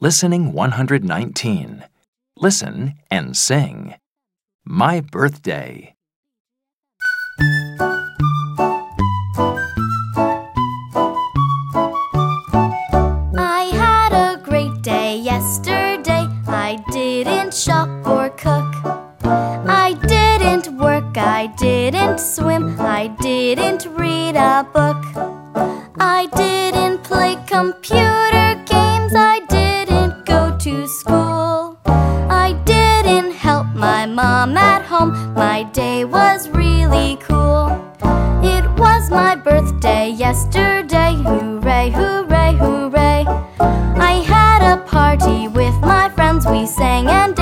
Listening 119. Listen and sing. My birthday. I had a great day yesterday. I didn't shop or cook. I didn't work, I didn't swim, I didn't read a book. I didn't play computer games, I to school. I didn't help my mom at home, my day was really cool. It was my birthday yesterday, hooray, hooray, hooray. I had a party with my friends, we sang and